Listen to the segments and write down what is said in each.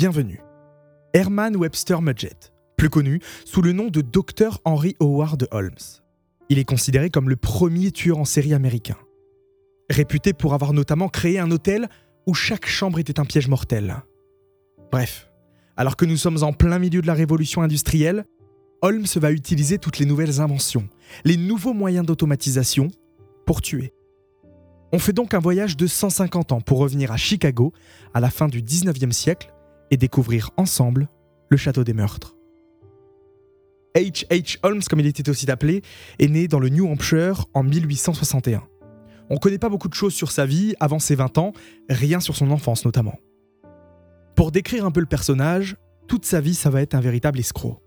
Bienvenue. Herman Webster Mudgett, plus connu sous le nom de Dr. Henry Howard Holmes. Il est considéré comme le premier tueur en série américain. Réputé pour avoir notamment créé un hôtel où chaque chambre était un piège mortel. Bref, alors que nous sommes en plein milieu de la révolution industrielle, Holmes va utiliser toutes les nouvelles inventions, les nouveaux moyens d'automatisation pour tuer. On fait donc un voyage de 150 ans pour revenir à Chicago à la fin du 19e siècle et découvrir ensemble le château des meurtres. H. H. Holmes, comme il était aussi appelé, est né dans le New Hampshire en 1861. On ne connaît pas beaucoup de choses sur sa vie avant ses 20 ans, rien sur son enfance notamment. Pour décrire un peu le personnage, toute sa vie ça va être un véritable escroc.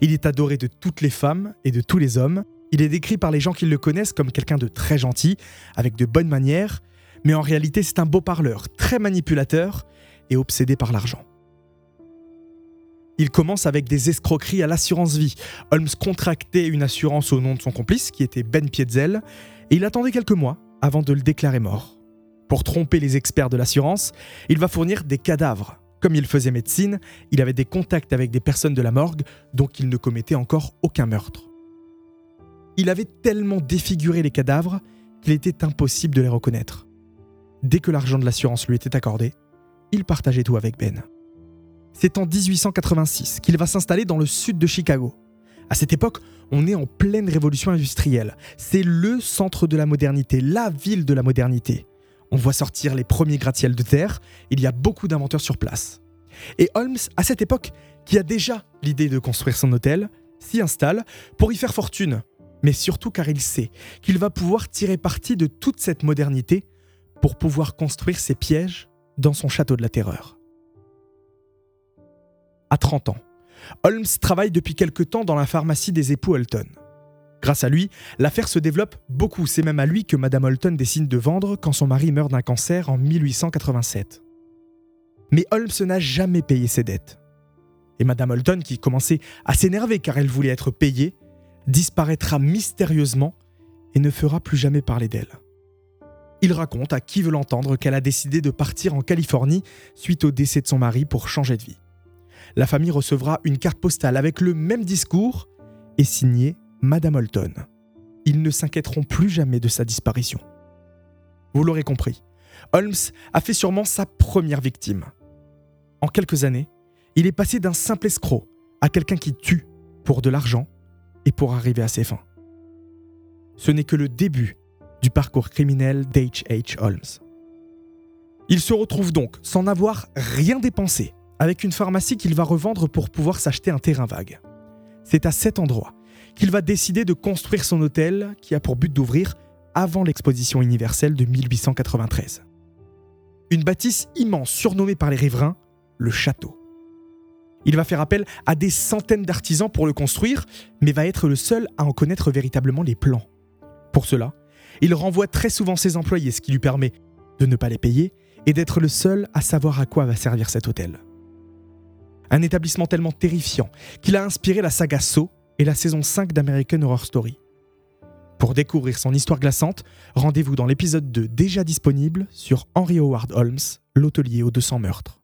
Il est adoré de toutes les femmes et de tous les hommes, il est décrit par les gens qui le connaissent comme quelqu'un de très gentil, avec de bonnes manières, mais en réalité c'est un beau parleur, très manipulateur et obsédé par l'argent. Il commence avec des escroqueries à l'assurance vie. Holmes contractait une assurance au nom de son complice, qui était Ben Pietzel, et il attendait quelques mois avant de le déclarer mort. Pour tromper les experts de l'assurance, il va fournir des cadavres. Comme il faisait médecine, il avait des contacts avec des personnes de la morgue, donc il ne commettait encore aucun meurtre. Il avait tellement défiguré les cadavres qu'il était impossible de les reconnaître. Dès que l'argent de l'assurance lui était accordé, il partageait tout avec Ben. C'est en 1886 qu'il va s'installer dans le sud de Chicago. À cette époque, on est en pleine révolution industrielle. C'est le centre de la modernité, la ville de la modernité. On voit sortir les premiers gratte-ciels de terre, il y a beaucoup d'inventeurs sur place. Et Holmes, à cette époque, qui a déjà l'idée de construire son hôtel, s'y installe pour y faire fortune, mais surtout car il sait qu'il va pouvoir tirer parti de toute cette modernité pour pouvoir construire ses pièges dans son château de la terreur à 30 ans. Holmes travaille depuis quelque temps dans la pharmacie des époux Holton. Grâce à lui, l'affaire se développe beaucoup. C'est même à lui que Madame Holton décide de vendre quand son mari meurt d'un cancer en 1887. Mais Holmes n'a jamais payé ses dettes. Et Madame Holton, qui commençait à s'énerver car elle voulait être payée, disparaîtra mystérieusement et ne fera plus jamais parler d'elle. Il raconte à qui veut l'entendre qu'elle a décidé de partir en Californie suite au décès de son mari pour changer de vie la famille recevra une carte postale avec le même discours et signée Madame Holton. Ils ne s'inquiéteront plus jamais de sa disparition. Vous l'aurez compris, Holmes a fait sûrement sa première victime. En quelques années, il est passé d'un simple escroc à quelqu'un qui tue pour de l'argent et pour arriver à ses fins. Ce n'est que le début du parcours criminel d'H.H. Holmes. Il se retrouve donc sans n'avoir rien dépensé avec une pharmacie qu'il va revendre pour pouvoir s'acheter un terrain vague. C'est à cet endroit qu'il va décider de construire son hôtel qui a pour but d'ouvrir avant l'exposition universelle de 1893. Une bâtisse immense surnommée par les riverains le château. Il va faire appel à des centaines d'artisans pour le construire, mais va être le seul à en connaître véritablement les plans. Pour cela, il renvoie très souvent ses employés, ce qui lui permet de ne pas les payer et d'être le seul à savoir à quoi va servir cet hôtel. Un établissement tellement terrifiant qu'il a inspiré la saga Saw et la saison 5 d'American Horror Story. Pour découvrir son histoire glaçante, rendez-vous dans l'épisode 2 déjà disponible sur Henry Howard Holmes, l'hôtelier aux 200 meurtres.